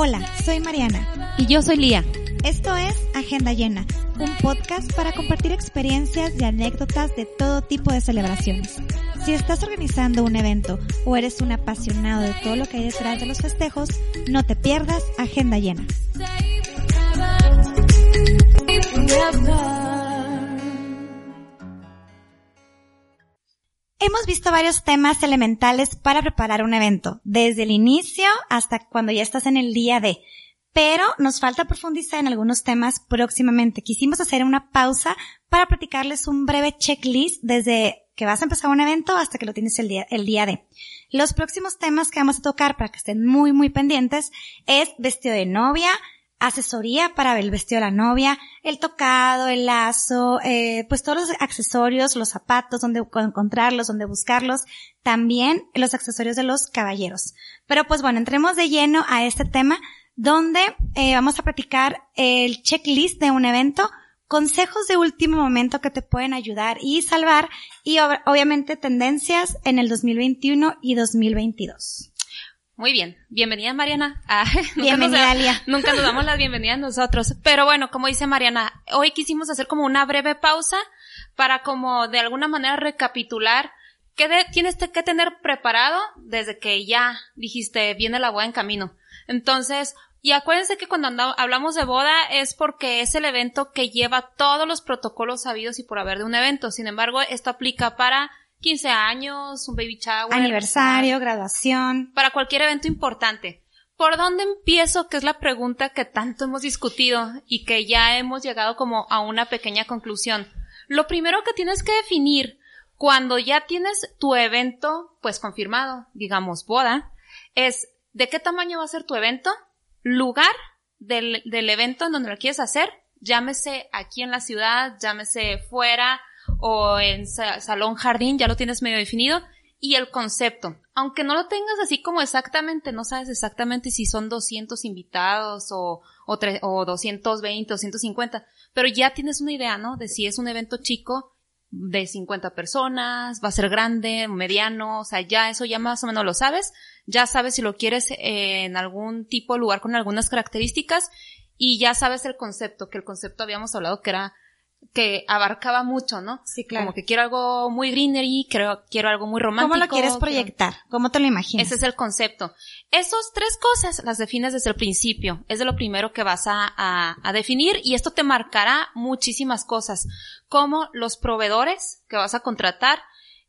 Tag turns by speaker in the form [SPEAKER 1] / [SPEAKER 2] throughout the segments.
[SPEAKER 1] Hola, soy Mariana.
[SPEAKER 2] Y yo soy Lía.
[SPEAKER 1] Esto es Agenda Llena, un podcast para compartir experiencias y anécdotas de todo tipo de celebraciones. Si estás organizando un evento o eres un apasionado de todo lo que hay detrás de los festejos, no te pierdas Agenda Llena. Hemos visto varios temas elementales para preparar un evento, desde el inicio hasta cuando ya estás en el día de. Pero nos falta profundizar en algunos temas próximamente. Quisimos hacer una pausa para platicarles un breve checklist desde que vas a empezar un evento hasta que lo tienes el día, el día de. Los próximos temas que vamos a tocar para que estén muy, muy pendientes es vestido de novia, asesoría para el vestido de la novia, el tocado, el lazo, eh, pues todos los accesorios, los zapatos, donde encontrarlos, donde buscarlos, también los accesorios de los caballeros. Pero pues bueno, entremos de lleno a este tema donde eh, vamos a platicar el checklist de un evento, consejos de último momento que te pueden ayudar y salvar y obviamente tendencias en el 2021 y 2022.
[SPEAKER 2] Muy bien, bienvenida Mariana. Ah,
[SPEAKER 1] bienvenida,
[SPEAKER 2] nunca, nos, nunca nos damos las bienvenidas nosotros. Pero bueno, como dice Mariana, hoy quisimos hacer como una breve pausa para como de alguna manera recapitular qué tienes que tener preparado desde que ya dijiste viene la boda en camino. Entonces, y acuérdense que cuando hablamos de boda es porque es el evento que lleva todos los protocolos sabidos y por haber de un evento. Sin embargo, esto aplica para 15 años, un baby shower.
[SPEAKER 1] Aniversario, graduación.
[SPEAKER 2] Para cualquier evento importante. ¿Por dónde empiezo? Que es la pregunta que tanto hemos discutido y que ya hemos llegado como a una pequeña conclusión. Lo primero que tienes que definir cuando ya tienes tu evento, pues confirmado, digamos boda, es de qué tamaño va a ser tu evento, lugar del, del evento en donde lo quieres hacer, llámese aquí en la ciudad, llámese fuera, o en salón jardín, ya lo tienes medio definido, y el concepto. Aunque no lo tengas así como exactamente, no sabes exactamente si son 200 invitados o, o, o 220, 250, pero ya tienes una idea, ¿no? De si es un evento chico de 50 personas, va a ser grande, mediano, o sea, ya eso ya más o menos lo sabes, ya sabes si lo quieres en algún tipo de lugar con algunas características y ya sabes el concepto, que el concepto habíamos hablado que era que abarcaba mucho, ¿no?
[SPEAKER 1] Sí, claro.
[SPEAKER 2] Como que quiero algo muy greenery, quiero, quiero algo muy romántico.
[SPEAKER 1] ¿Cómo lo quieres proyectar? ¿Cómo te lo imaginas?
[SPEAKER 2] Ese es el concepto. Esas tres cosas las defines desde el principio. Es de lo primero que vas a, a, a definir y esto te marcará muchísimas cosas, como los proveedores que vas a contratar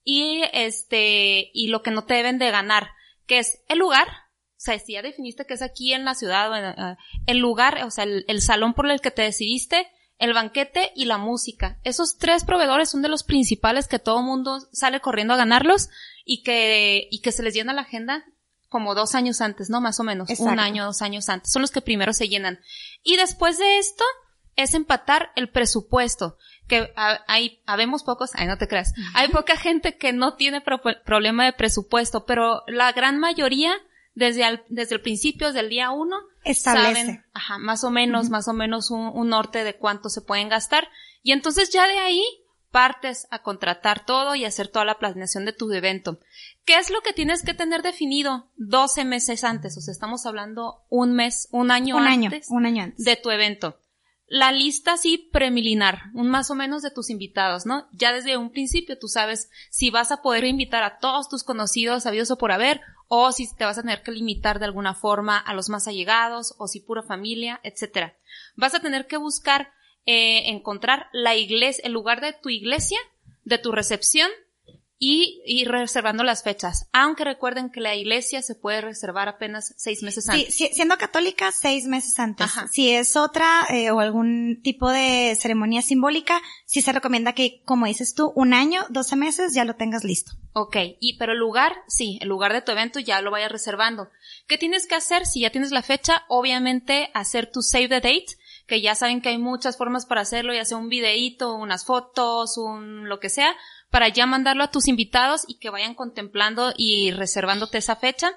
[SPEAKER 2] y este, y lo que no te deben de ganar, que es el lugar, o sea, si ya definiste que es aquí en la ciudad, eh, el lugar, o sea, el, el salón por el que te decidiste, el banquete y la música. Esos tres proveedores son de los principales que todo mundo sale corriendo a ganarlos y que, y que se les llena la agenda como dos años antes, ¿no? Más o menos. Un año, dos años antes. Son los que primero se llenan. Y después de esto es empatar el presupuesto. Que hay, habemos pocos, ay, no te creas. Hay poca gente que no tiene problema de presupuesto, pero la gran mayoría desde el, desde el principio, desde el día uno,
[SPEAKER 1] Establece.
[SPEAKER 2] saben, ajá, más o menos, más o menos un, un, norte de cuánto se pueden gastar. Y entonces ya de ahí partes a contratar todo y hacer toda la planeación de tu evento. ¿Qué es lo que tienes que tener definido 12 meses antes? O sea, estamos hablando un mes, un año
[SPEAKER 1] un
[SPEAKER 2] antes.
[SPEAKER 1] Año, un año antes.
[SPEAKER 2] De tu evento. La lista sí premilinar, un más o menos de tus invitados, ¿no? Ya desde un principio tú sabes si vas a poder invitar a todos tus conocidos, sabidos o por haber, o si te vas a tener que limitar de alguna forma a los más allegados, o si pura familia, etcétera. Vas a tener que buscar eh, encontrar la iglesia, el lugar de tu iglesia, de tu recepción, y ir reservando las fechas. Aunque recuerden que la iglesia se puede reservar apenas seis meses antes.
[SPEAKER 1] Sí, siendo católica, seis meses antes. Ajá. Si es otra eh, o algún tipo de ceremonia simbólica, sí se recomienda que, como dices tú, un año, doce meses ya lo tengas listo.
[SPEAKER 2] Ok, y pero el lugar, sí, el lugar de tu evento ya lo vayas reservando. ¿Qué tienes que hacer? Si ya tienes la fecha, obviamente hacer tu save the date, que ya saben que hay muchas formas para hacerlo, ya sea un videíto, unas fotos, un lo que sea, para ya mandarlo a tus invitados y que vayan contemplando y reservándote esa fecha.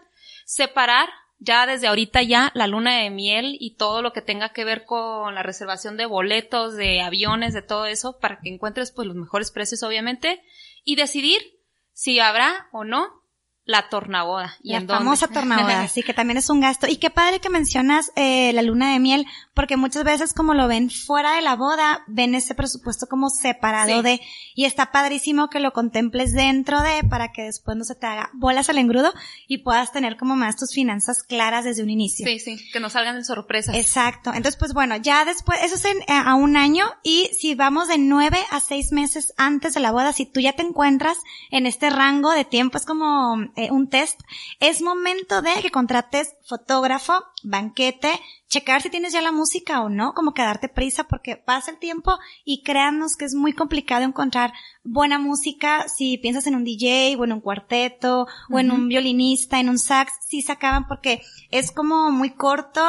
[SPEAKER 2] Separar ya desde ahorita ya la luna de miel y todo lo que tenga que ver con la reservación de boletos, de aviones, de todo eso, para que encuentres pues los mejores precios obviamente y decidir si habrá o no la tornaboda.
[SPEAKER 1] ¿Y la famosa tornaboda, sí, que también es un gasto. Y qué padre que mencionas eh, la luna de miel, porque muchas veces como lo ven fuera de la boda, ven ese presupuesto como separado de, y está padrísimo que lo contemples dentro de, para que después no se te haga bolas al engrudo y puedas tener como más tus finanzas claras desde un inicio.
[SPEAKER 2] Sí, sí, que no salgan en sorpresas.
[SPEAKER 1] Exacto. Entonces, pues bueno, ya después, eso es en, eh, a un año, y si vamos de nueve a seis meses antes de la boda, si tú ya te encuentras en este rango de tiempo, es como eh, un test, es momento de que contrates fotógrafo, banquete, checar si tienes ya la música o no, como que darte prisa porque pasa el tiempo y créanos que es muy complicado encontrar buena música si piensas en un DJ o en un cuarteto o en un violinista, en un sax, sí se acaban porque es como muy corto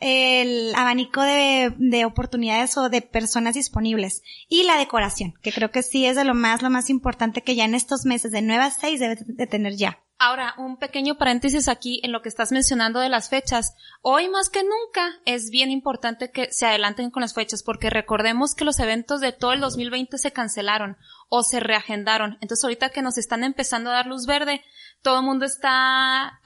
[SPEAKER 1] el abanico de, de, oportunidades o de personas disponibles. Y la decoración, que creo que sí es de lo más, lo más importante que ya en estos meses de 9 a 6 debes de tener ya.
[SPEAKER 2] Ahora, un pequeño paréntesis aquí en lo que estás mencionando de las fechas. Hoy más que nunca es bien importante que se adelanten con las fechas porque recordemos que los eventos de todo el 2020 se cancelaron o se reagendaron. Entonces ahorita que nos están empezando a dar luz verde, todo el mundo está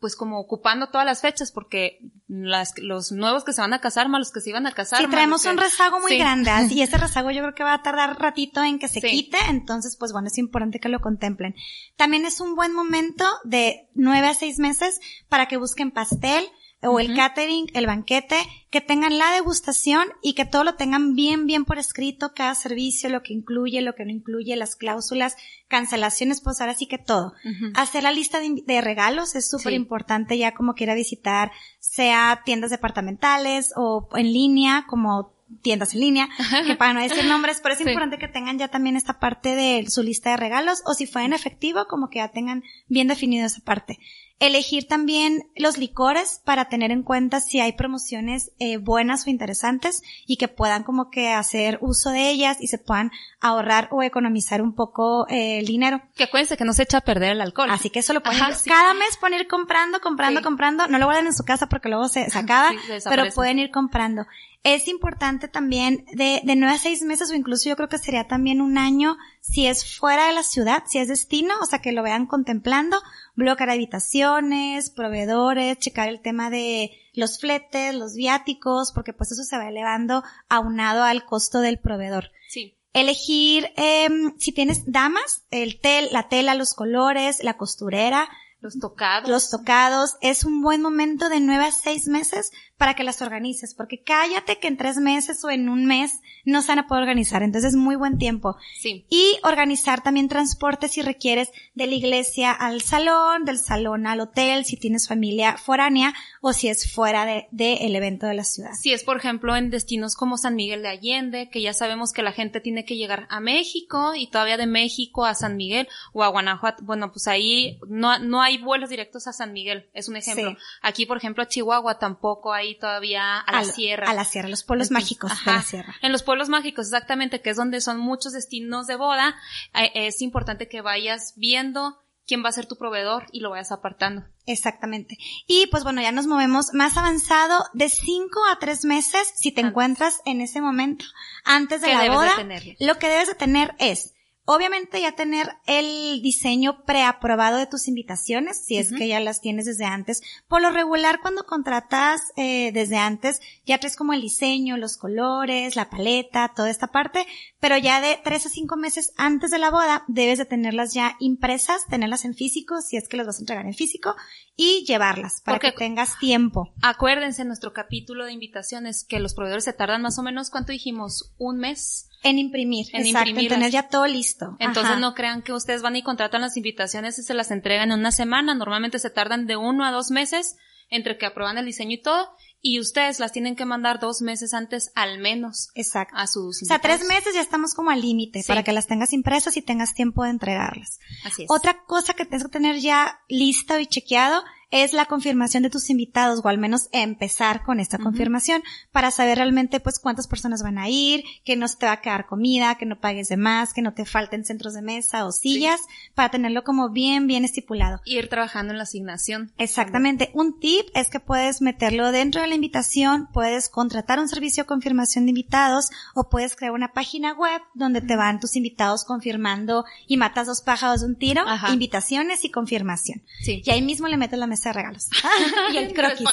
[SPEAKER 2] pues como ocupando todas las fechas porque las, los nuevos que se van a casar más los que se iban a casar.
[SPEAKER 1] Sí, traemos un rezago muy grande y ese rezago yo creo que va a tardar ratito en que se quite, entonces pues bueno, es importante que lo contemplen. También es un buen momento de nueve a seis meses para que busquen pastel, o el catering, el banquete, que tengan la degustación y que todo lo tengan bien, bien por escrito, cada servicio, lo que incluye, lo que no incluye, las cláusulas, cancelaciones, pues ahora sí que todo. Hacer la lista de, regalos es súper importante ya como quiera visitar, sea tiendas departamentales o en línea, como tiendas en línea, que para no decir nombres, pero es importante que tengan ya también esta parte de su lista de regalos, o si fue en efectivo, como que ya tengan bien definido esa parte. Elegir también los licores para tener en cuenta si hay promociones eh, buenas o interesantes y que puedan como que hacer uso de ellas y se puedan ahorrar o economizar un poco eh, el dinero.
[SPEAKER 2] Que acuérdense que no se echa a perder el alcohol.
[SPEAKER 1] Así que eso lo pueden cada mes pueden ir comprando, comprando, comprando. No lo guarden en su casa porque luego se, se acaba, pero pueden ir comprando. Es importante también de, de nueve a seis meses o incluso yo creo que sería también un año si es fuera de la ciudad, si es destino, o sea que lo vean contemplando, bloquear habitaciones, proveedores, checar el tema de los fletes, los viáticos, porque pues eso se va elevando aunado al costo del proveedor.
[SPEAKER 2] Sí.
[SPEAKER 1] Elegir, eh, si tienes damas, el tel, la tela, los colores, la costurera,
[SPEAKER 2] los tocados.
[SPEAKER 1] Los tocados. Es un buen momento de nueve a seis meses para que las organices, porque cállate que en tres meses o en un mes no se van a poder organizar, entonces es muy buen tiempo.
[SPEAKER 2] Sí.
[SPEAKER 1] Y organizar también transporte si requieres de la iglesia al salón, del salón al hotel, si tienes familia foránea o si es fuera de, el evento de la ciudad.
[SPEAKER 2] Si es, por ejemplo, en destinos como San Miguel de Allende, que ya sabemos que la gente tiene que llegar a México y todavía de México a San Miguel o a Guanajuato, bueno, pues ahí no, no hay vuelos directos a San Miguel, es un ejemplo. Aquí, por ejemplo, a Chihuahua tampoco hay todavía a la sierra.
[SPEAKER 1] A la sierra, los pueblos mágicos de la sierra.
[SPEAKER 2] En los pueblos mágicos, exactamente, que es donde son muchos destinos de boda, eh, es importante que vayas viendo quién va a ser tu proveedor y lo vayas apartando.
[SPEAKER 1] Exactamente. Y pues bueno, ya nos movemos más avanzado de cinco a tres meses si te encuentras en ese momento antes de la boda. lo que debes de tener es Obviamente ya tener el diseño preaprobado de tus invitaciones, si es que ya las tienes desde antes. Por lo regular, cuando contratas eh, desde antes, ya traes como el diseño, los colores, la paleta, toda esta parte, pero ya de tres a cinco meses antes de la boda, debes de tenerlas ya impresas, tenerlas en físico, si es que las vas a entregar en físico, y llevarlas para que tengas tiempo.
[SPEAKER 2] Acuérdense en nuestro capítulo de invitaciones que los proveedores se tardan más o menos, ¿cuánto dijimos? ¿Un mes?
[SPEAKER 1] En imprimir, en exacto, en tener ya todo listo.
[SPEAKER 2] Entonces no crean que ustedes van y contratan las invitaciones y se las entregan en una semana. Normalmente se tardan de uno a dos meses entre que aprueban el diseño y todo, y ustedes las tienen que mandar dos meses antes al menos.
[SPEAKER 1] Exacto.
[SPEAKER 2] A sus
[SPEAKER 1] O sea, tres meses ya estamos como al límite para que las tengas impresas y tengas tiempo de entregarlas.
[SPEAKER 2] Así es.
[SPEAKER 1] Otra cosa que tienes que tener ya lista y chequeado es la confirmación de tus invitados, o al menos empezar con esta confirmación, para saber realmente pues cuántas personas van a ir, que no se te va a quedar comida, que no pagues de más, que no te falten centros de mesa o sillas, para tenerlo como bien, bien estipulado.
[SPEAKER 2] Ir trabajando en la asignación.
[SPEAKER 1] Exactamente. Un tip es que puedes meterlo dentro de la invitación, puedes contratar un servicio de confirmación de invitados, o puedes crear una página web donde te van tus invitados confirmando y matas dos pájaros de un tiro, invitaciones y confirmación. Sí. Y ahí mismo le metes la mesa de regalos. y el croquis.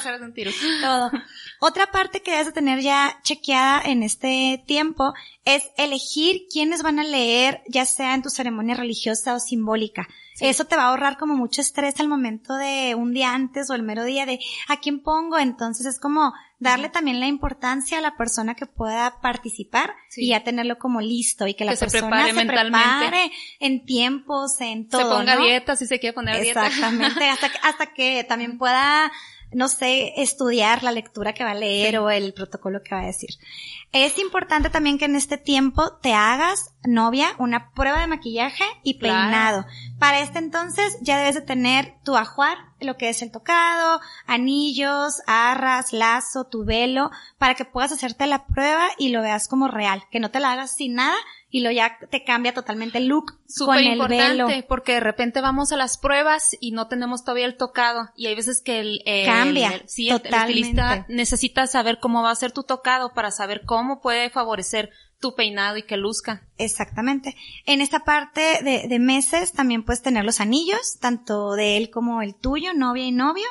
[SPEAKER 1] Todo. Otra parte que debes de tener ya chequeada en este tiempo es elegir quiénes van a leer, ya sea en tu ceremonia religiosa o simbólica. Eso te va a ahorrar como mucho estrés al momento de un día antes o el mero día de a quién pongo. Entonces es como darle también la importancia a la persona que pueda participar y ya tenerlo como listo y que la persona se prepare, en tiempos, en todo.
[SPEAKER 2] Se ponga dieta si se quiere poner
[SPEAKER 1] dieta. Exactamente, hasta que, hasta que también pueda no sé, estudiar la lectura que va a leer o el protocolo que va a decir. Es importante también que en este tiempo te hagas, novia, una prueba de maquillaje y peinado. Para este entonces ya debes de tener tu ajuar, lo que es el tocado, anillos, arras, lazo, tu velo, para que puedas hacerte la prueba y lo veas como real, que no te la hagas sin nada y lo ya te cambia totalmente el look con el importante
[SPEAKER 2] porque de repente vamos a las pruebas y no tenemos todavía el tocado y hay veces que el,
[SPEAKER 1] cambia
[SPEAKER 2] estilista necesita saber cómo va a ser tu tocado para saber cómo puede favorecer tu peinado y que luzca.
[SPEAKER 1] Exactamente. En esta parte de, de meses también puedes tener los anillos, tanto de él como el tuyo, novia y novio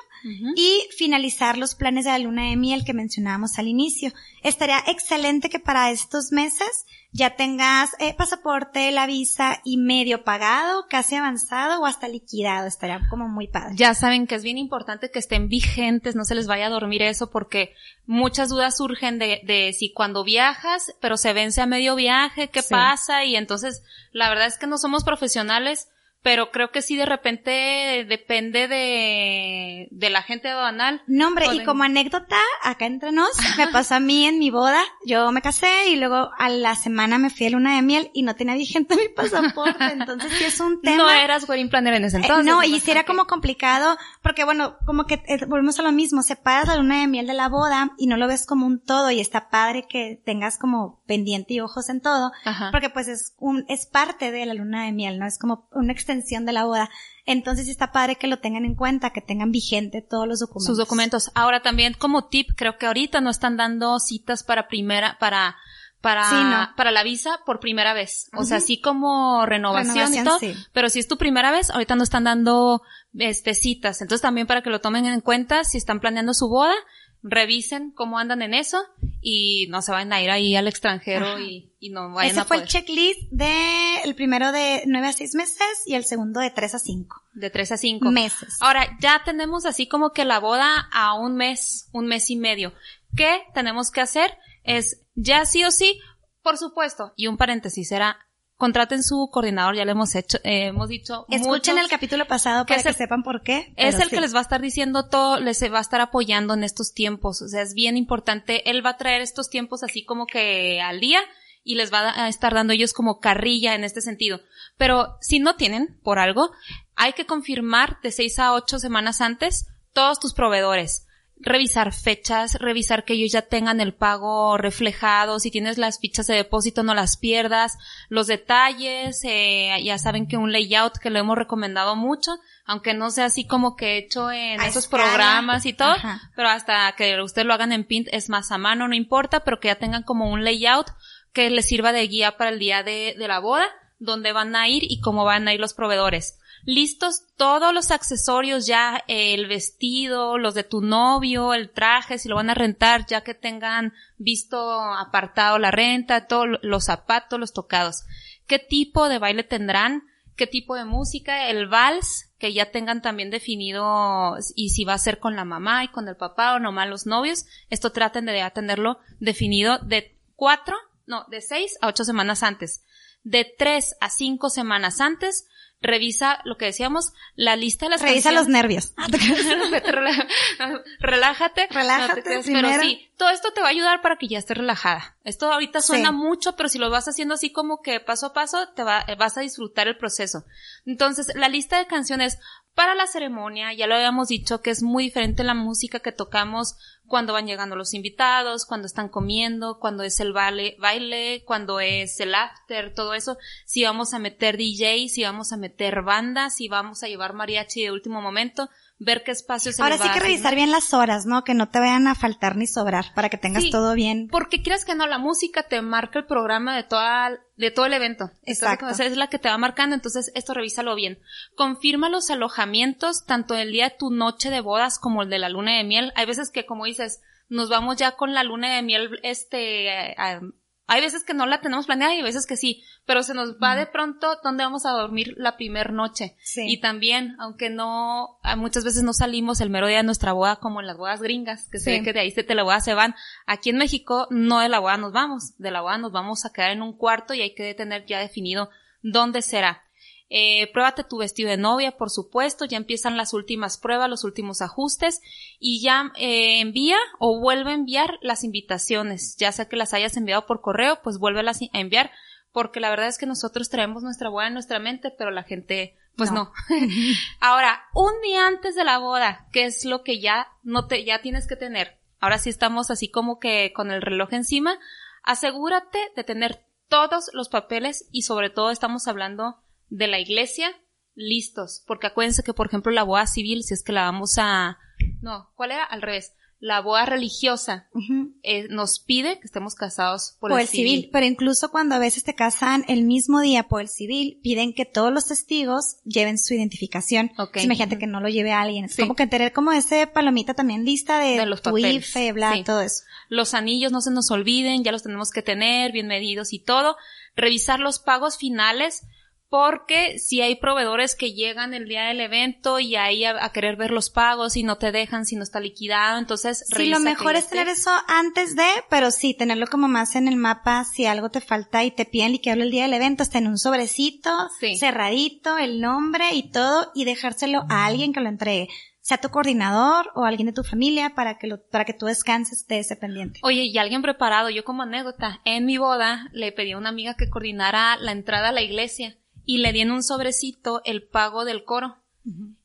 [SPEAKER 1] y finalizar los planes de la luna de miel que mencionábamos al inicio. Estaría excelente que para estos meses ya tengas eh, pasaporte, la visa y medio pagado, casi avanzado o hasta liquidado. Estaría como muy padre.
[SPEAKER 2] Ya saben que es bien importante que estén vigentes, no se les vaya a dormir eso porque muchas dudas surgen de, de si cuando viajas, pero se vence a medio viaje, qué pasa y entonces la verdad es que no somos profesionales pero creo que sí de repente depende de, de la gente aduanal.
[SPEAKER 1] No, hombre, y como anécdota, acá entre nos, me pasó a mí en mi boda, yo me casé y luego a la semana me fui a luna de miel y no tenía vigente mi pasaporte, entonces sí es un tema.
[SPEAKER 2] No eras wedding planner en ese eh, entonces.
[SPEAKER 1] no, y sí era como complicado, porque bueno, como que eh, volvemos a lo mismo, separas la luna de miel de la boda y no lo ves como un todo y está padre que tengas como pendiente y ojos en todo, porque pues es un, es parte de la luna de miel, ¿no? Es como un extensión de la boda. Entonces está padre que lo tengan en cuenta, que tengan vigente todos los documentos.
[SPEAKER 2] Sus documentos. Ahora también como tip, creo que ahorita no están dando citas para primera, para, para, para la visa por primera vez. O sea, así como renovación, y todo. Pero si es tu primera vez, ahorita no están dando, este, citas. Entonces también para que lo tomen en cuenta, si están planeando su boda, revisen cómo andan en eso y no se vayan a ir ahí al extranjero y, y, no vayan
[SPEAKER 1] Ese fue el checklist de el primero de 9 a 6 meses y el segundo de 3 a 5.
[SPEAKER 2] De 3 a 5
[SPEAKER 1] meses.
[SPEAKER 2] Ahora, ya tenemos así como que la boda a un mes, un mes y medio. ¿Qué tenemos que hacer? Es ya sí o sí, por supuesto, y un paréntesis era contraten su coordinador, ya le hemos hecho, eh, hemos dicho.
[SPEAKER 1] Escuchen el capítulo pasado para que, sepan por qué.
[SPEAKER 2] Es el que les va a estar diciendo todo, les va a estar apoyando en estos tiempos. O sea, es bien importante. Él va a traer estos tiempos así como que al día y les va a estar dando ellos como carrilla en este sentido. Pero si no tienen, por algo, hay que confirmar de seis a ocho semanas antes todos tus proveedores revisar fechas, revisar que ellos ya tengan el pago reflejado, si tienes las fichas de depósito no las pierdas, los detalles, eh, ya saben que un layout que lo hemos recomendado mucho, aunque no sea así como que hecho en esos programas y todo, pero hasta que ustedes lo hagan en Pint es más a mano, no importa, pero que ya tengan como un layout que les sirva de guía para el día de, de la boda, donde van a ir y cómo van a ir los proveedores listos todos los accesorios ya, el vestido, los de tu novio, el traje, si lo van a rentar, ya que tengan visto apartado la renta, todos los zapatos, los tocados. ¿Qué tipo de baile tendrán? ¿Qué tipo de música? El vals, que ya tengan también definido y si va a ser con la mamá y con el papá o nomás los novios. Esto traten de tenerlo definido de cuatro, no, de seis a ocho semanas antes. De tres a cinco semanas antes revisa lo que decíamos, la lista de las
[SPEAKER 1] Revisa los nervios.
[SPEAKER 2] Relájate.
[SPEAKER 1] Relájate.
[SPEAKER 2] pero sí, todo esto te va a ayudar para que ya estés relajada. Esto ahorita suena mucho, pero si lo vas haciendo así como que paso a paso, te va, vas a disfrutar el proceso. Entonces, la lista de canciones Para la ceremonia, ya lo habíamos dicho que es muy diferente la música que tocamos cuando van llegando los invitados, cuando están comiendo, cuando es el baile, baile, cuando es el after, todo eso. Si vamos a meter DJ, si vamos a meter bandas, si vamos a llevar mariachi de último momento, ver qué espacio se
[SPEAKER 1] Ahora sí que revisar bien las horas, ¿no? Que no te vayan a faltar ni sobrar para que tengas todo bien.
[SPEAKER 2] Porque quieras que no, la música te marca el programa de toda, de todo el evento. Exacto. es la que te va marcando, entonces esto revísalo bien. Confirma los alojamientos, tanto el día de tu noche de bodas como el de la luna de miel. Hay veces que, como dices, nos vamos ya con la luna de miel, este, hay veces que no la tenemos planeada y hay veces que sí, pero se nos va de pronto dónde vamos a dormir la primer noche. Sí. Y también, aunque no, muchas veces no salimos el mero día de nuestra boda como en las bodas gringas, que se ve que de ahí se te la boda se van. Aquí en México no de la boda nos vamos, de la boda nos vamos a quedar en un cuarto y hay que tener ya definido dónde será. Eh, pruébate tu vestido de novia, por supuesto, ya empiezan las últimas pruebas, los últimos ajustes y ya eh, envía o vuelve a enviar las invitaciones, ya sea que las hayas enviado por correo, pues vuélvelas a enviar, porque la verdad es que nosotros traemos nuestra boda en nuestra mente, pero la gente pues no. Ahora, un día antes de la boda, ¿qué es lo que ya no te, ya tienes que tener? Ahora sí estamos así como que con el reloj encima. Asegúrate de tener todos los papeles y sobre todo estamos hablando de la iglesia listos, porque acuérdense que por ejemplo la boda civil, si es que la vamos a, no, ¿cuál era? Al revés. La boda religiosa eh, nos pide que estemos casados por, el, civil.
[SPEAKER 1] Pero incluso cuando a veces te casan el mismo día por el civil, piden que todos los testigos lleven su identificación. Okay. Imagínate que no lo lleve alguien. Es como que tener como ese palomita también lista de, los tu IFE, bla, todo eso.
[SPEAKER 2] Los anillos no se nos olviden, ya los tenemos que tener bien medidos y todo. Revisar los pagos finales porque si hay proveedores que llegan el día del evento y ahí a, querer ver los pagos y no te dejan si no está liquidado, entonces
[SPEAKER 1] Sí, lo mejor es tener eso antes de, pero sí, tenerlo como más en el mapa si algo te falta y te piden liquidarlo el día del evento, está en un sobrecito, cerradito, el nombre y todo, y dejárselo a alguien que lo entregue sea tu coordinador o alguien de tu familia para que lo, para que tú descanses de ese pendiente.
[SPEAKER 2] Oye, y alguien preparado, yo como anécdota, en mi boda le pedí a una amiga que coordinara la entrada a la iglesia y le di en un sobrecito el pago del coro.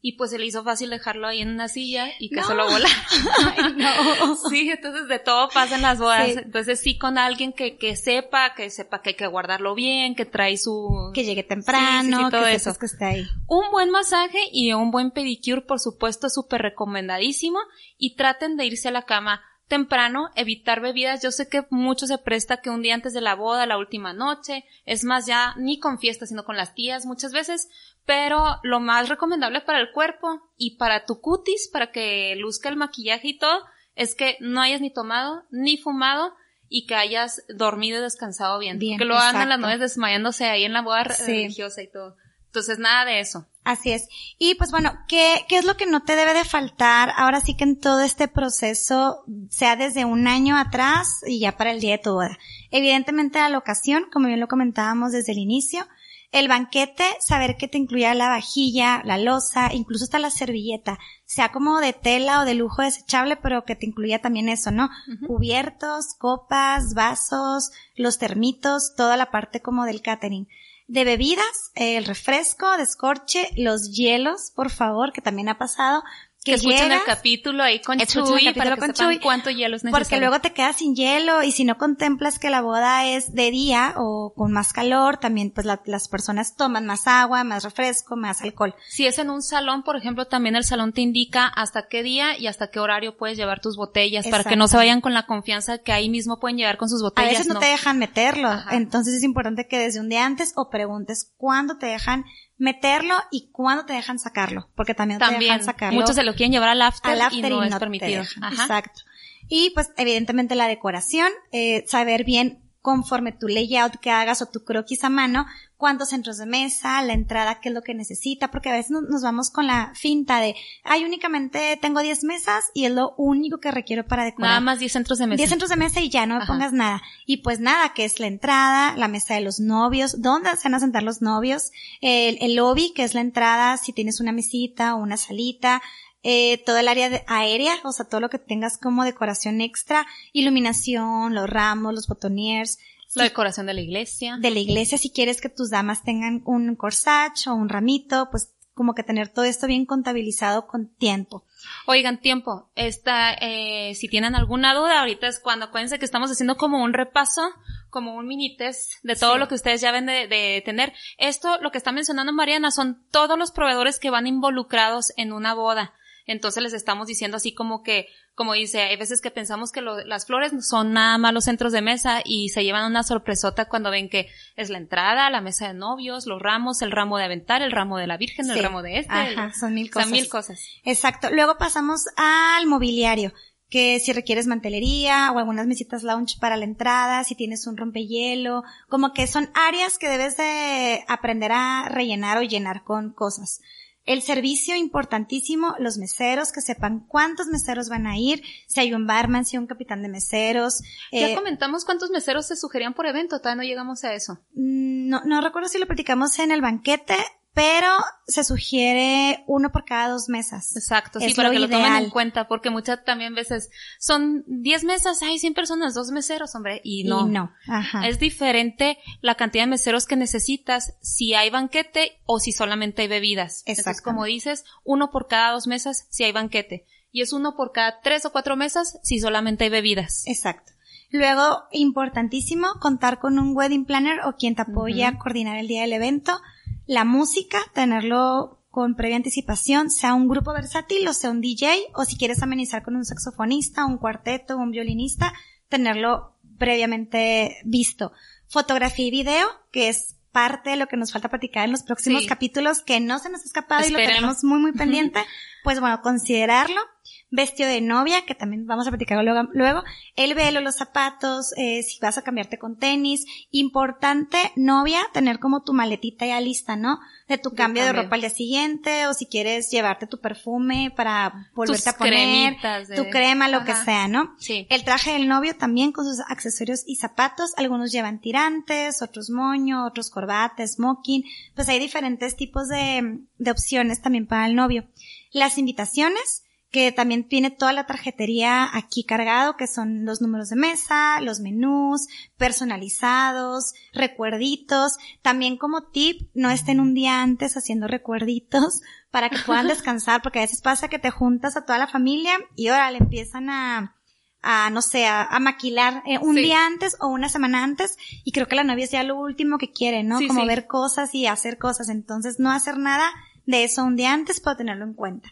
[SPEAKER 2] Y pues se le hizo fácil dejarlo ahí en una silla y que solo volara. no. Sí, entonces de todo pasa en las bodas. Entonces sí con alguien que, que sepa, que sepa que hay que guardarlo bien, que trae su...
[SPEAKER 1] Que llegue temprano, todo que eso. que esté ahí.
[SPEAKER 2] Un buen masaje y un buen pedicure, por supuesto, súper recomendadísimo. Y traten de irse a la cama temprano, evitar bebidas. Yo sé que mucho se presta que un día antes de la boda, la última noche, es más ya ni con fiestas, sino con las tías muchas veces, pero lo más recomendable para el cuerpo y para tu cutis, para que luzca el maquillaje y todo, es que no hayas ni tomado ni fumado y que hayas dormido y descansado bien. que lo hagan las noches desmayándose ahí en la boda religiosa y todo. Entonces, nada de eso.
[SPEAKER 1] Así es. Y pues bueno, ¿qué, ¿qué es lo que no te debe de faltar ahora sí que en todo este proceso, sea desde un año atrás y ya para el día de tu boda? Evidentemente la locación, como bien lo comentábamos desde el inicio, el banquete, saber que te incluya la vajilla, la losa, incluso hasta la servilleta, sea como de tela o de lujo desechable, pero que te incluya también eso, ¿no? Cubiertos, copas, vasos, los termitos, toda la parte como del catering de bebidas, el refresco, descorche, los hielos, por favor, que también ha pasado,
[SPEAKER 2] que, escuchen el capítulo ahí con Chuy para que con sepan cuánto hielo es necesario.
[SPEAKER 1] Porque luego te quedas sin hielo y si no contemplas que la boda es de día o con más calor, también pues las personas toman más agua, más refresco, más alcohol.
[SPEAKER 2] Si es en un salón, por ejemplo, también el salón te indica hasta qué día y hasta qué horario puedes llevar tus botellas para que no se vayan con la confianza que ahí mismo pueden llegar con sus botellas.
[SPEAKER 1] A veces no, te dejan meterlo, entonces es importante que desde un día antes o preguntes cuándo te dejan meterlo y cuándo te dejan sacarlo, porque también, te dejan sacarlo.
[SPEAKER 2] Muchos se lo quieren llevar al after, y no, es permitido.
[SPEAKER 1] Exacto. Y pues evidentemente la decoración, eh, saber bien conforme tu layout que hagas o tu croquis a mano, cuántos centros de mesa, la entrada, qué es lo que necesita, porque a veces nos vamos con la finta de, ay, únicamente tengo 10 mesas y es lo único que requiero para decorar.
[SPEAKER 2] Nada más 10 centros de mesa.
[SPEAKER 1] 10 centros de mesa y ya no me pongas nada. Y pues nada, que es la entrada, la mesa de los novios, dónde se van a sentar los novios, el, el lobby, que es la entrada, si tienes una mesita o una salita, eh, todo el área de, aérea, o sea, todo lo que tengas como decoración extra, iluminación, los ramos, los botoniers,
[SPEAKER 2] la decoración de la iglesia.
[SPEAKER 1] De la iglesia, si quieres que tus damas tengan un corsage o un ramito, pues como que tener todo esto bien contabilizado con tiempo.
[SPEAKER 2] Oigan, tiempo. Esta, eh, si tienen alguna duda, ahorita es cuando acuérdense que estamos haciendo como un repaso, como un mini test de todo lo que ustedes ya ven de, de, tener. Esto, lo que está mencionando Mariana, son todos los proveedores que van involucrados en una boda. Entonces les estamos diciendo así como que como dice, hay veces que pensamos que lo, las flores son nada más los centros de mesa y se llevan una sorpresota cuando ven que es la entrada, la mesa de novios, los ramos, el ramo de aventar, el ramo de la virgen, el ramo de este.
[SPEAKER 1] Ajá, son mil cosas.
[SPEAKER 2] Son mil cosas.
[SPEAKER 1] Exacto. Luego pasamos al mobiliario que si requieres mantelería o algunas mesitas lounge para la entrada, si tienes un rompehielo, como que son áreas que debes de aprender a rellenar o llenar con cosas. El servicio importantísimo, los meseros, que sepan cuántos meseros van a ir, si hay un barman, si hay un capitán de meseros.
[SPEAKER 2] Ya eh, comentamos cuántos meseros se sugerían por evento, todavía no llegamos a eso.
[SPEAKER 1] Mm, no, no recuerdo si lo platicamos en el banquete, pero se sugiere uno por cada dos mesas.
[SPEAKER 2] Exacto, sí, para que lo tomen en cuenta, porque muchas también veces son 10 mesas, hay 100 personas, dos meseros, hombre, y no.
[SPEAKER 1] no, Ajá.
[SPEAKER 2] Es diferente la cantidad de meseros que necesitas si hay banquete o si solamente hay bebidas. Entonces, como dices, uno por cada dos mesas si hay banquete. Y es uno por cada tres o cuatro mesas si solamente hay bebidas.
[SPEAKER 1] Exacto. Luego, importantísimo, contar con un wedding planner o quien te apoye a coordinar el día del evento la música, tenerlo con previa anticipación, sea un grupo versátil o sea un DJ, o si quieres amenizar con un saxofonista, un cuarteto, un violinista, tenerlo previamente visto. Fotografía y video, que es parte de lo que nos falta platicar en los próximos capítulos, que no se nos ha escapado y lo tenemos muy, muy pendiente. pues bueno, considerarlo vestido de novia, que también vamos a platicar luego, luego el velo, los zapatos, eh, si vas a cambiarte con tenis, importante novia, tener como tu maletita ya lista, ¿no? De tu cambio de ropa al día siguiente, o si quieres llevarte tu perfume para volverte a poner, tu crema, lo que sea, ¿no?
[SPEAKER 2] Sí.
[SPEAKER 1] El traje del novio también con sus accesorios y zapatos, algunos llevan tirantes, otros moño, otros corbates, smoking, pues hay diferentes tipos de, de opciones también para el novio. Las invitaciones, que también tiene toda la tarjetería aquí cargado, que son los números de mesa, los menús, personalizados, recuerditos. También como tip, no estén un día antes haciendo recuerditos para que puedan descansar, porque a veces pasa que te juntas a toda la familia y ahora le empiezan a, a, no sé, a, maquilar eh, un día antes o una semana antes y creo que la novia es ya lo último que quiere, ¿no? Como ver cosas y hacer cosas. Entonces no hacer nada de eso un día antes puedo tenerlo en cuenta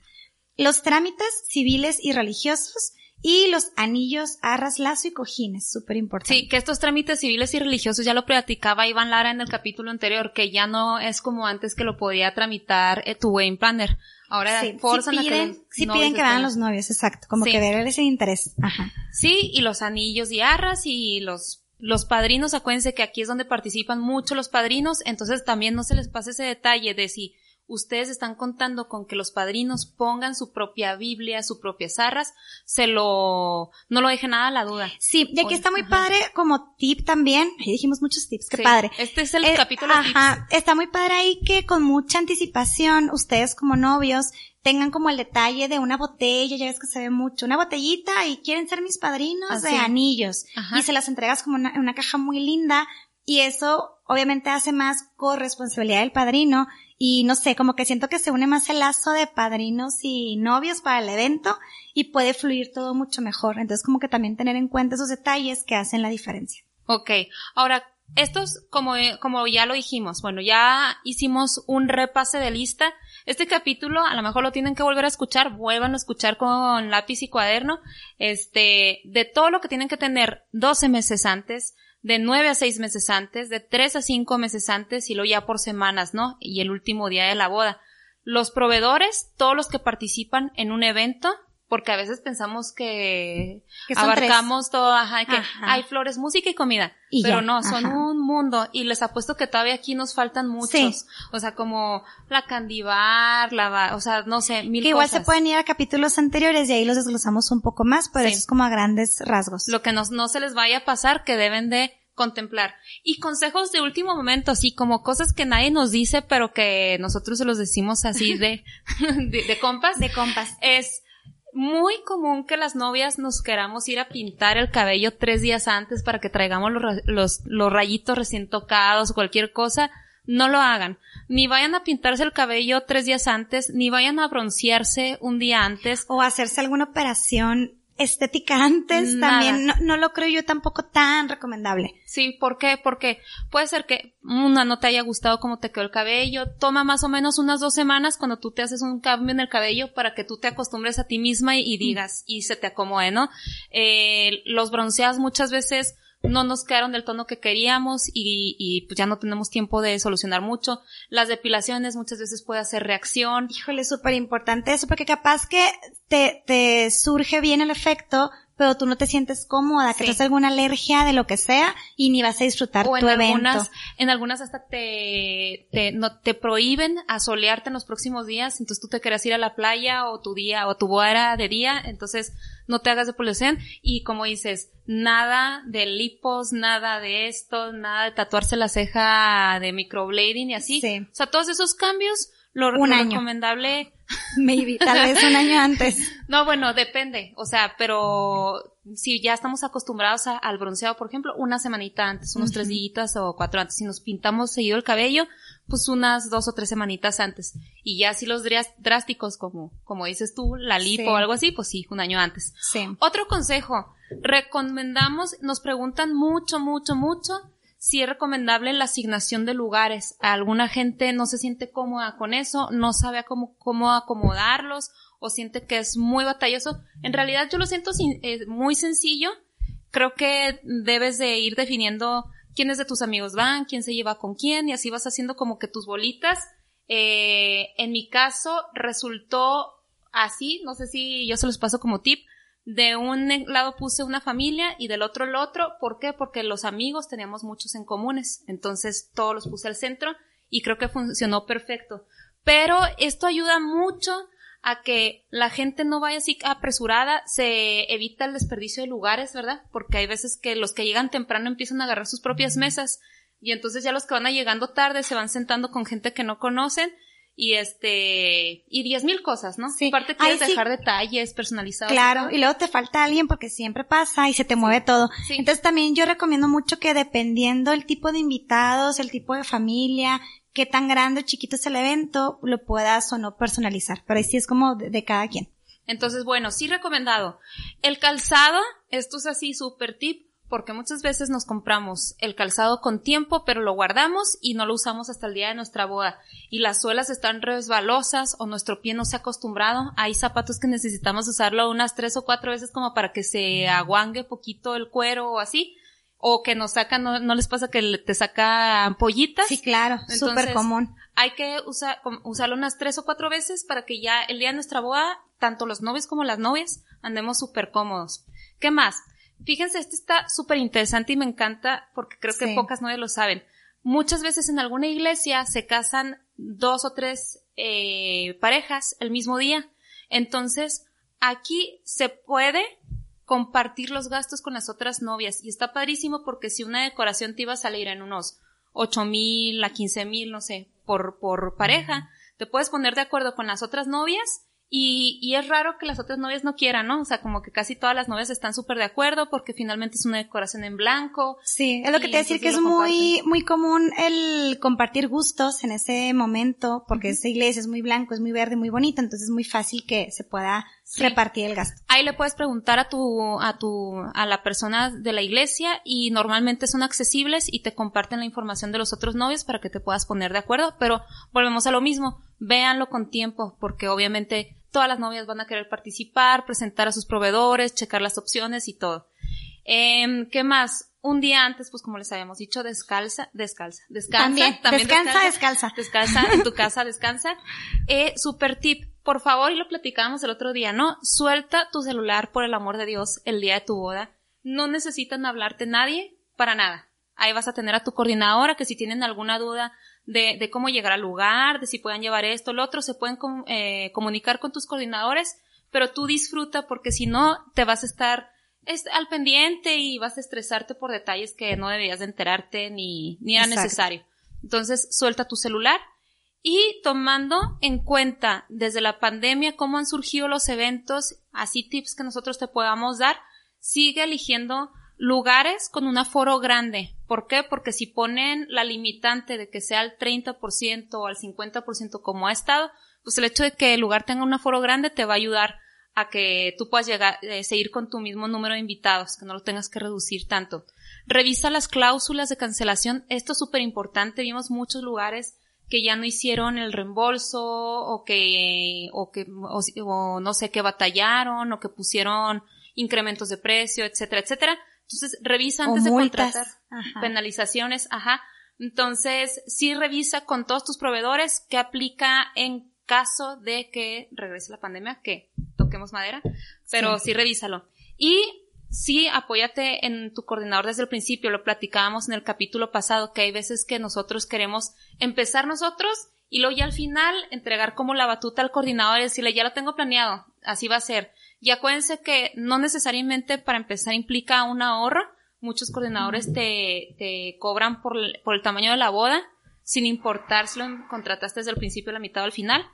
[SPEAKER 1] los trámites civiles y religiosos y los anillos, arras, lazo y cojines, súper importante.
[SPEAKER 2] Sí, que estos trámites civiles y religiosos ya lo platicaba Iván Lara en el capítulo anterior, que ya no es como antes que lo podía tramitar eh, tu wedding planner. Ahora
[SPEAKER 1] sí, forzan sí piden, que sí piden que vayan los novios, exacto, como que verles el interés. Ajá.
[SPEAKER 2] Sí, y los anillos y arras y los los padrinos, acuérdense que aquí es donde participan mucho los padrinos, entonces también no se les pase ese detalle de si ustedes están contando con que los padrinos pongan su propia Biblia, su propias arras, se lo, no lo deje nada a la duda.
[SPEAKER 1] Sí, y aquí está muy padre como tip también, ahí dijimos muchos tips, qué padre.
[SPEAKER 2] Este es el eh, capítulo
[SPEAKER 1] Ajá, está muy padre ahí que con mucha anticipación, ustedes como novios, tengan como el detalle de una botella, ya ves que se ve mucho, una botellita y quieren ser mis padrinos de anillos. Y se las entregas como una, una caja muy linda y eso obviamente hace más corresponsabilidad del padrino y no sé, como que siento que se une más el lazo de padrinos y novios para el evento y puede fluir todo mucho mejor. Entonces como que también tener en cuenta esos detalles que hacen la diferencia.
[SPEAKER 2] Ok, ahora estos, como, como ya lo dijimos, bueno, ya hicimos un repase de lista. Este capítulo a lo mejor lo tienen que volver a escuchar, vuelvan a escuchar con lápiz y cuaderno, este, de todo lo que tienen que tener 12 meses antes, de nueve a seis meses antes, de tres a cinco meses antes y luego ya por semanas, ¿no? Y el último día de la boda. Los proveedores, todos los que participan en un evento, porque a veces pensamos que, abarcamos todo, ajá, que hay flores, música y comida, pero no, son un mundo y les apuesto que todavía aquí nos faltan muchos, o sea, como la candibar, la, o sea, no sé, mil
[SPEAKER 1] que igual se pueden ir a capítulos anteriores y ahí los desglosamos un poco más, pero eso es como a grandes rasgos.
[SPEAKER 2] Lo que nos, no se les vaya a pasar que deben de contemplar. Y consejos de último momento, así como cosas que nadie nos dice, pero que nosotros se los decimos así de, de, de compas.
[SPEAKER 1] De compas.
[SPEAKER 2] Es, muy común que las novias nos queramos ir a pintar el cabello tres días antes para que traigamos los, los, los rayitos recién tocados o cualquier cosa. no lo hagan. Ni vayan a pintarse el cabello tres días antes, ni vayan a broncearse un día antes.
[SPEAKER 1] O hacerse alguna operación estética antes también no, lo creo yo tampoco tan recomendable.
[SPEAKER 2] Sí, ¿por qué? Porque puede ser que una no te haya gustado cómo te quedó el cabello, toma más o menos unas dos semanas cuando tú te haces un cambio en el cabello para que tú te acostumbres a ti misma y, digas y se te acomode, ¿no? Eh, los bronceados muchas veces no nos quedaron del tono que queríamos y, y pues ya no tenemos tiempo de solucionar mucho. Las depilaciones muchas veces puede hacer reacción.
[SPEAKER 1] Híjole, súper importante eso, porque capaz que te, te surge bien el efecto, pero tú no te sientes cómoda, que tienes alguna alergia de lo que sea y ni vas a disfrutar
[SPEAKER 2] o
[SPEAKER 1] tu
[SPEAKER 2] en
[SPEAKER 1] evento.
[SPEAKER 2] Algunas, en algunas hasta te, te, no, te prohíben asolearte en los próximos días, entonces tú te quieres ir a la playa o tu día, o tu boda de día, entonces no te hagas de depilación y como dices, nada de lipos, nada de esto, nada de tatuarse la ceja de microblading y así. Sí. O sea, todos esos cambios, lo,
[SPEAKER 1] un
[SPEAKER 2] lo
[SPEAKER 1] año.
[SPEAKER 2] recomendable
[SPEAKER 1] Maybe, tal vez un año antes.
[SPEAKER 2] No, bueno, depende. O sea, pero si ya estamos acostumbrados a, al bronceado, por ejemplo, una semanita antes, unos tres días o cuatro antes. Si nos pintamos seguido el cabello, pues unas dos o tres semanitas antes. Y ya si los drásticos, como, como dices tú, la lipo sí. o algo así, pues sí, un año antes.
[SPEAKER 1] Sí.
[SPEAKER 2] Otro consejo. Recomendamos, nos preguntan mucho, mucho, mucho si es recomendable la asignación de lugares. Alguna gente no se siente cómoda con eso, no sabe cómo, cómo acomodarlos o siente que es muy batalloso. En realidad yo lo siento eh, muy sencillo. Creo que debes de ir definiendo quiénes de tus amigos van, quién se lleva con quién y así vas haciendo como que tus bolitas. Eh, en mi caso resultó así, no sé si yo se los paso como tip de un lado puse una familia y del otro el otro. ¿Por qué? Porque los amigos teníamos muchos en comunes. Entonces todos los puse al centro y creo que funcionó perfecto. Pero esto ayuda mucho a que la gente no vaya así apresurada, se evita el desperdicio de lugares, ¿verdad? Porque hay veces que los que llegan temprano empiezan a agarrar sus propias mesas y entonces ya los que van llegando tarde se van sentando con gente que no conocen y este y diez mil cosas, ¿no?
[SPEAKER 1] Sí.
[SPEAKER 2] Aparte quieres Ay, dejar detalles personalizados.
[SPEAKER 1] Claro, y, y, luego te falta alguien porque siempre pasa y se te mueve todo.
[SPEAKER 2] Sí.
[SPEAKER 1] Entonces también yo recomiendo mucho que dependiendo el tipo de invitados, el tipo de familia, qué tan grande o chiquito es el evento, lo puedas o no personalizar. Pero ahí sí es como de, de cada quien.
[SPEAKER 2] Entonces, bueno, sí recomendado. El calzado, esto es así súper tip, porque muchas veces nos compramos el calzado con tiempo, pero lo guardamos y no lo usamos hasta el día de nuestra boda. Y las suelas están resbalosas o nuestro pie no se ha acostumbrado. Hay zapatos que necesitamos usarlo unas tres o cuatro veces como para que se aguangue poquito el cuero o así. O que nos sacan, no, no les pasa que te saca ampollitas.
[SPEAKER 1] Sí, claro, súper común.
[SPEAKER 2] Hay que usar, usarlo unas tres o cuatro veces para que ya el día de nuestra boda, tanto los novios como las novias, andemos súper cómodos. ¿Qué más? Fíjense, este está súper interesante y me encanta porque creo que sí. pocas novias lo saben. Muchas veces en alguna iglesia se casan dos o tres eh, parejas el mismo día. Entonces, aquí se puede compartir los gastos con las otras novias y está padrísimo porque si una decoración te iba a salir en unos ocho mil a quince mil, no sé, por, por pareja, te puedes poner de acuerdo con las otras novias y, y, es raro que las otras novias no quieran, ¿no? O sea, como que casi todas las novias están súper de acuerdo porque finalmente es una decoración en blanco.
[SPEAKER 1] Sí, es lo que te decir que es muy, muy común el compartir gustos en ese momento porque uh -huh. esa iglesia es muy blanco, es muy verde, muy bonita, entonces es muy fácil que se pueda sí. repartir el gasto.
[SPEAKER 2] Ahí le puedes preguntar a tu, a tu, a la persona de la iglesia y normalmente son accesibles y te comparten la información de los otros novios para que te puedas poner de acuerdo, pero volvemos a lo mismo véanlo con tiempo, porque obviamente todas las novias van a querer participar, presentar a sus proveedores, checar las opciones y todo. Eh, ¿Qué más? Un día antes, pues como les habíamos dicho, descalza, descalza, descansa.
[SPEAKER 1] También, también descansa, descalza.
[SPEAKER 2] Descalza, en tu casa, descansa. Eh, super tip, por favor, y lo platicábamos el otro día, ¿no? Suelta tu celular, por el amor de Dios, el día de tu boda. No necesitan hablarte nadie para nada. Ahí vas a tener a tu coordinadora que si tienen alguna duda de, de, cómo llegar al lugar, de si pueden llevar esto, lo otro, se pueden com eh, comunicar con tus coordinadores, pero tú disfruta porque si no te vas a estar es, al pendiente y vas a estresarte por detalles que no deberías de enterarte ni, ni era Exacto. necesario. Entonces, suelta tu celular y tomando en cuenta desde la pandemia cómo han surgido los eventos, así tips que nosotros te podamos dar, sigue eligiendo lugares con un aforo grande. ¿Por qué? Porque si ponen la limitante de que sea al 30% o al 50% como ha estado, pues el hecho de que el lugar tenga un aforo grande te va a ayudar a que tú puedas llegar, eh, seguir con tu mismo número de invitados, que no lo tengas que reducir tanto. Revisa las cláusulas de cancelación. Esto es súper importante. Vimos muchos lugares que ya no hicieron el reembolso o que, o que, o, no sé, que batallaron o que pusieron incrementos de precio, etcétera, etcétera. Entonces, revisa antes de contratar penalizaciones, ajá. Entonces, sí revisa con todos tus proveedores qué aplica en caso de que regrese la pandemia, que toquemos madera, pero sí, revísalo. Y sí, apóyate en tu coordinador desde el principio, lo platicábamos en el capítulo pasado, que hay veces que nosotros queremos empezar nosotros y luego ya al final entregar como la batuta al coordinador y decirle, ya lo tengo planeado, así va a ser. Y acuérdense que no necesariamente para empezar implica un ahorro, muchos coordinadores te, te cobran por, por el tamaño de la boda, sin importar si lo contrataste desde el principio, la mitad o al final.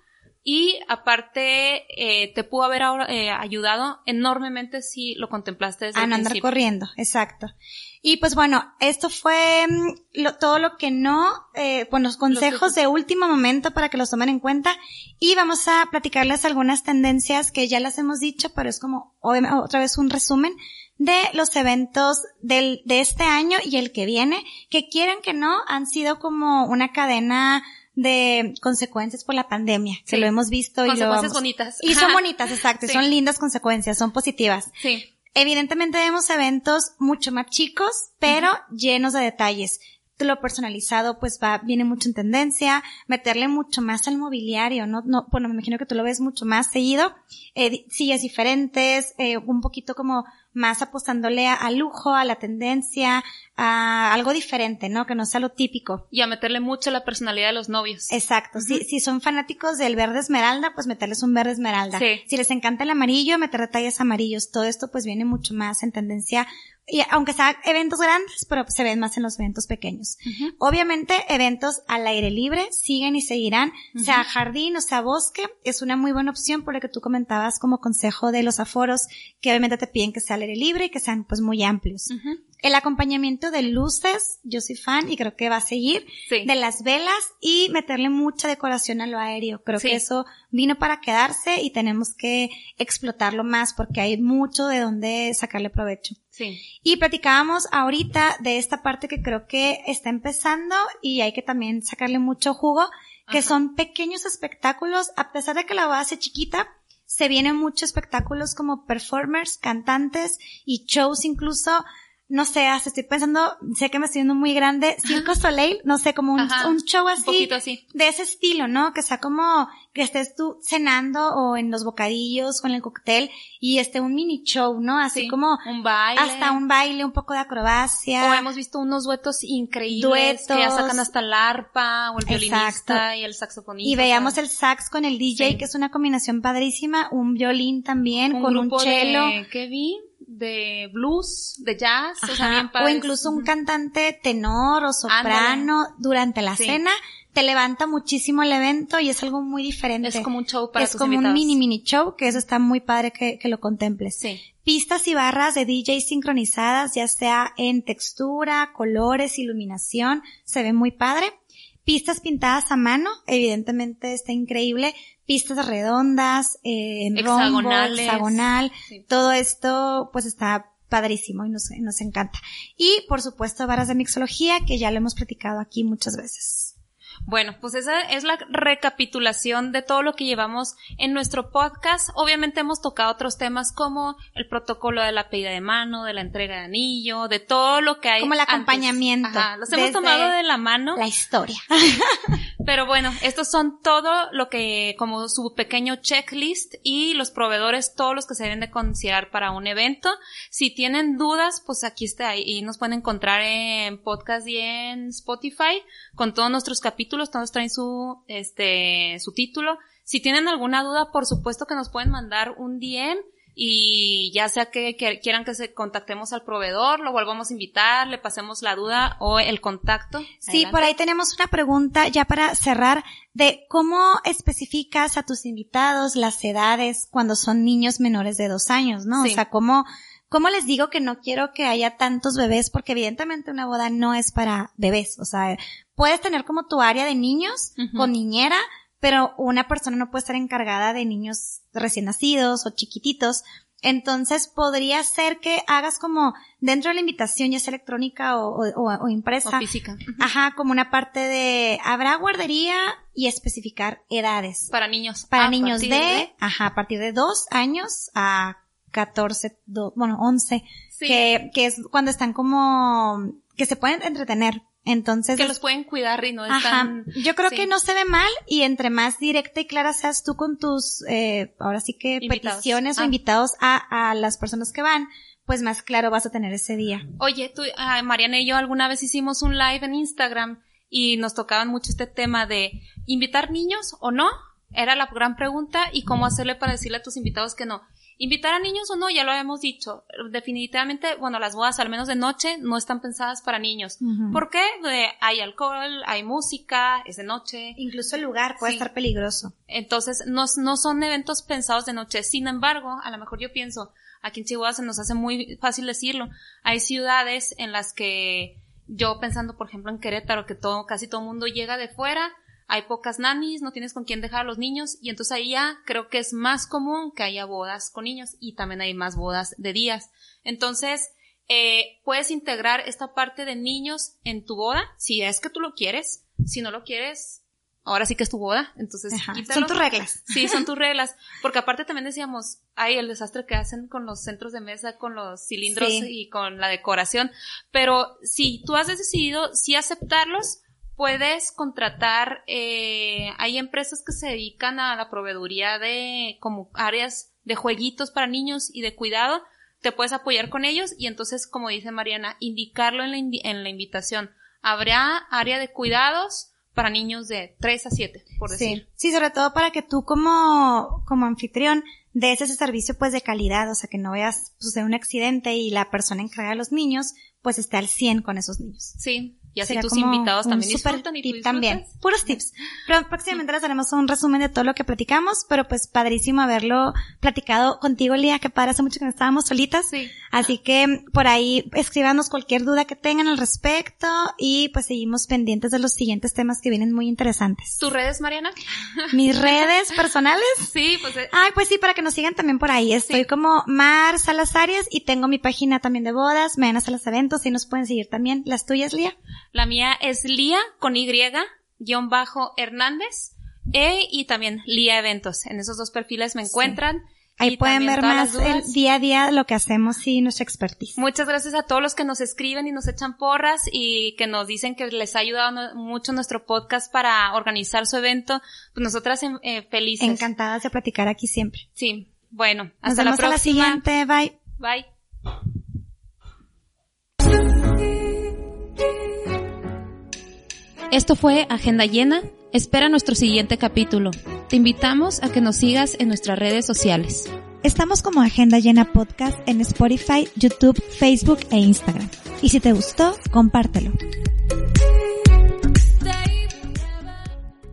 [SPEAKER 2] Y aparte, eh, te pudo haber eh, ayudado enormemente si lo contemplaste desde
[SPEAKER 1] a no andar corriendo, exacto. Y pues bueno, esto fue mm, todo lo que no, eh, bueno, los consejos de último momento para que los tomen en cuenta. Y vamos a platicarles algunas tendencias que ya las hemos dicho, pero es como otra vez un resumen de los eventos del, de este año y el que viene, que quieran que no, han sido como una cadena de consecuencias por la pandemia, que lo hemos visto
[SPEAKER 2] y
[SPEAKER 1] lo
[SPEAKER 2] vamos. bonitas.
[SPEAKER 1] Y son bonitas, exacto, son lindas consecuencias, son positivas.
[SPEAKER 2] Sí.
[SPEAKER 1] Evidentemente vemos eventos mucho más chicos, pero llenos de detalles. Lo personalizado pues va, viene mucho en tendencia, meterle mucho más al mobiliario, no, no, bueno, me imagino que tú lo ves mucho más seguido, eh, sillas diferentes, eh, un poquito como más apostándole a, lujo, a la tendencia, a algo diferente, ¿no? Que no sea lo típico.
[SPEAKER 2] Y a meterle mucho la personalidad de los novios.
[SPEAKER 1] Exacto. si, si son fanáticos del verde esmeralda, pues meterles un verde esmeralda.
[SPEAKER 2] Sí.
[SPEAKER 1] Si les encanta el amarillo, meter detalles amarillos. Todo esto pues viene mucho más en tendencia y aunque sea eventos grandes, pero se ven más en los eventos pequeños. Obviamente, eventos al aire libre siguen y seguirán, sea jardín o sea bosque, es una muy buena opción por lo que tú comentabas como consejo de los aforos, que obviamente te piden que sea al aire libre y que sean pues muy amplios. El acompañamiento de luces, yo soy fan y creo que va a seguir. De las velas y meterle mucha decoración a lo aéreo. Creo que eso vino para quedarse y tenemos que explotarlo más porque hay mucho de donde sacarle provecho.
[SPEAKER 2] Sí.
[SPEAKER 1] Y platicábamos ahorita de esta parte que creo que está empezando y hay que también sacarle mucho jugo, que son pequeños espectáculos, a pesar de que la base chiquita, se vienen muchos espectáculos como performers, cantantes y shows incluso no sé, hasta estoy pensando, sé que me estoy viendo muy grande, Circo Soleil, no sé, como un, show así,
[SPEAKER 2] así,
[SPEAKER 1] de ese estilo, ¿no? Que sea como que estés tú cenando o en los bocadillos o en el cóctel y esté un mini show, ¿no? Así como
[SPEAKER 2] un baile.
[SPEAKER 1] hasta un baile, un poco de acrobacia.
[SPEAKER 2] O hemos visto unos duetos increíbles duetos. que ya sacan hasta el arpa o el violinista y el saxofonista.
[SPEAKER 1] Y veíamos el sax con el DJ, que es una combinación padrísima, un violín también con un cello.
[SPEAKER 2] ¿Qué vi? De blues, de jazz, o,
[SPEAKER 1] incluso un cantante tenor o soprano durante la cena te levanta muchísimo el evento y es algo muy diferente.
[SPEAKER 2] Es como un show para
[SPEAKER 1] Es como un mini mini show que eso está muy padre que, que lo contemples.
[SPEAKER 2] Sí.
[SPEAKER 1] Pistas y barras de DJ sincronizadas, ya sea en textura, colores, iluminación, se ve muy padre. Pistas pintadas a mano, evidentemente está increíble pistas redondas, eh, en rombo, hexagonal, todo esto pues está padrísimo y nos, nos encanta. Y por supuesto varas de mixología que ya lo hemos platicado aquí muchas veces.
[SPEAKER 2] Bueno, pues esa es la recapitulación de todo lo que llevamos en nuestro podcast. Obviamente hemos tocado otros temas como el protocolo de la pedida de mano, de la entrega de anillo, de todo lo que hay.
[SPEAKER 1] Como el acompañamiento.
[SPEAKER 2] Ajá, los hemos tomado de la mano.
[SPEAKER 1] La historia.
[SPEAKER 2] Pero bueno, estos son todo lo que, como su pequeño checklist y los proveedores, todos los que se deben de considerar para un evento. Si tienen dudas, pues aquí está, y nos pueden encontrar en podcast y en Spotify con todos nuestros capítulos, todos traen su, este, su título. Si tienen alguna duda, por supuesto que nos pueden mandar un DM y ya sea que, quieran que se contactemos al proveedor, lo volvamos a invitar, le pasemos la duda o el contacto.
[SPEAKER 1] Sí, por ahí tenemos una pregunta ya para cerrar de cómo especificas a tus invitados las edades cuando son niños menores de dos años, ¿no? O sea, cómo, ¿cómo les digo que no quiero que haya tantos bebés? Porque evidentemente una boda no es para bebés. O sea, puedes tener como tu área de niños con niñera, pero una persona no puede estar encargada de niños recién nacidos o chiquititos. Entonces podría ser que hagas como dentro de la invitación, ya sea electrónica o, o, impresa.
[SPEAKER 2] O física.
[SPEAKER 1] Ajá, como una parte de, habrá guardería y especificar edades.
[SPEAKER 2] Para niños.
[SPEAKER 1] Para niños de, ajá, a partir de dos años a 14, bueno, 11. Que, que es cuando están como, que se pueden entretener. Entonces.
[SPEAKER 2] Que los pueden cuidar y no están.
[SPEAKER 1] Ajá. Yo creo que no se ve mal y entre más directa y clara seas tú con tus, eh, ahora sí que peticiones o ah. invitados a, a las personas que van, pues más claro vas a tener ese día.
[SPEAKER 2] Oye, tú, ah, Mariana y yo alguna vez hicimos un live en Instagram y nos tocaban mucho este tema de invitar niños o no. Era la gran pregunta y cómo hacerle para decirle a tus invitados que no. Invitar a niños o no, ya lo habíamos dicho. Definitivamente, bueno, las bodas, al menos de noche, no están pensadas para niños. ¿Por qué? hay alcohol, hay música, es de noche.
[SPEAKER 1] Incluso el lugar puede estar peligroso.
[SPEAKER 2] Entonces, no, no son eventos pensados de noche. Sin embargo, a lo mejor yo pienso, aquí en Chihuahua se nos hace muy fácil decirlo. Hay ciudades en las que yo pensando, por ejemplo, en Querétaro, que todo, casi todo el mundo llega de fuera, hay pocas nannies, no tienes con quién dejar a los niños y entonces ahí ya creo que es más común que haya bodas con niños y también hay más bodas de días. Entonces, eh, puedes integrar esta parte de niños en tu boda, si es que tú lo quieres, si no lo quieres, ahora sí que es tu boda, entonces
[SPEAKER 1] son tus reglas.
[SPEAKER 2] Sí, son tus reglas, porque aparte también decíamos, hay el desastre que hacen con los centros de mesa, con los cilindros y con la decoración, pero si tú has decidido sí aceptarlos, puedes contratar, eh, hay empresas que se dedican a la proveeduría de como áreas de jueguitos para niños y de cuidado, te puedes apoyar con ellos y entonces, como dice Mariana, indicarlo en la, en la invitación. Habrá área de cuidados para niños de 3 a 7, por decir.
[SPEAKER 1] Sí, sí sobre todo para que tú como, como anfitrión des ese servicio pues de calidad, o sea, que no veas suceder un accidente y la persona encargada de los niños pues esté al 100 con esos niños.
[SPEAKER 2] Sí, y así tus invitados también disfrutan y
[SPEAKER 1] tip también. Puros tips. Pero próximamente les haremos un resumen de todo lo que platicamos, pero pues padrísimo haberlo platicado contigo, Lía, que padre, hace mucho que no estábamos solitas.
[SPEAKER 2] Sí.
[SPEAKER 1] Así que por ahí escríbanos cualquier duda que tengan al respecto y pues seguimos pendientes de los siguientes temas que vienen muy interesantes.
[SPEAKER 2] ¿Tus redes, Mariana?
[SPEAKER 1] ¿Mis redes personales?
[SPEAKER 2] Sí, pues. Eh.
[SPEAKER 1] Ay, pues sí, para que nos sigan también por ahí. Estoy como Mar Salazarias y tengo mi página también de bodas, me a los eventos y nos pueden seguir también. ¿Las tuyas, Lía?
[SPEAKER 2] La mía es Lía con Y, guion bajo Hernández, e, y también Lía Eventos. En esos dos perfiles me encuentran.
[SPEAKER 1] Ahí pueden ver más el día a día lo que hacemos y nuestra expertise.
[SPEAKER 2] Muchas gracias a todos los que nos escriben y nos echan porras y que nos dicen que les ha ayudado mucho nuestro podcast para organizar su evento. Pues nosotras eh, felices.
[SPEAKER 1] Encantadas de platicar aquí siempre.
[SPEAKER 2] Sí. Bueno, hasta la próxima.
[SPEAKER 1] la siguiente. Bye.
[SPEAKER 2] Bye. Esto fue Agenda Llena. Espera nuestro siguiente capítulo. Te invitamos a que nos sigas en nuestras redes sociales.
[SPEAKER 1] Estamos como Agenda Llena Podcast en Spotify, YouTube, Facebook e Instagram. Y si te gustó, compártelo.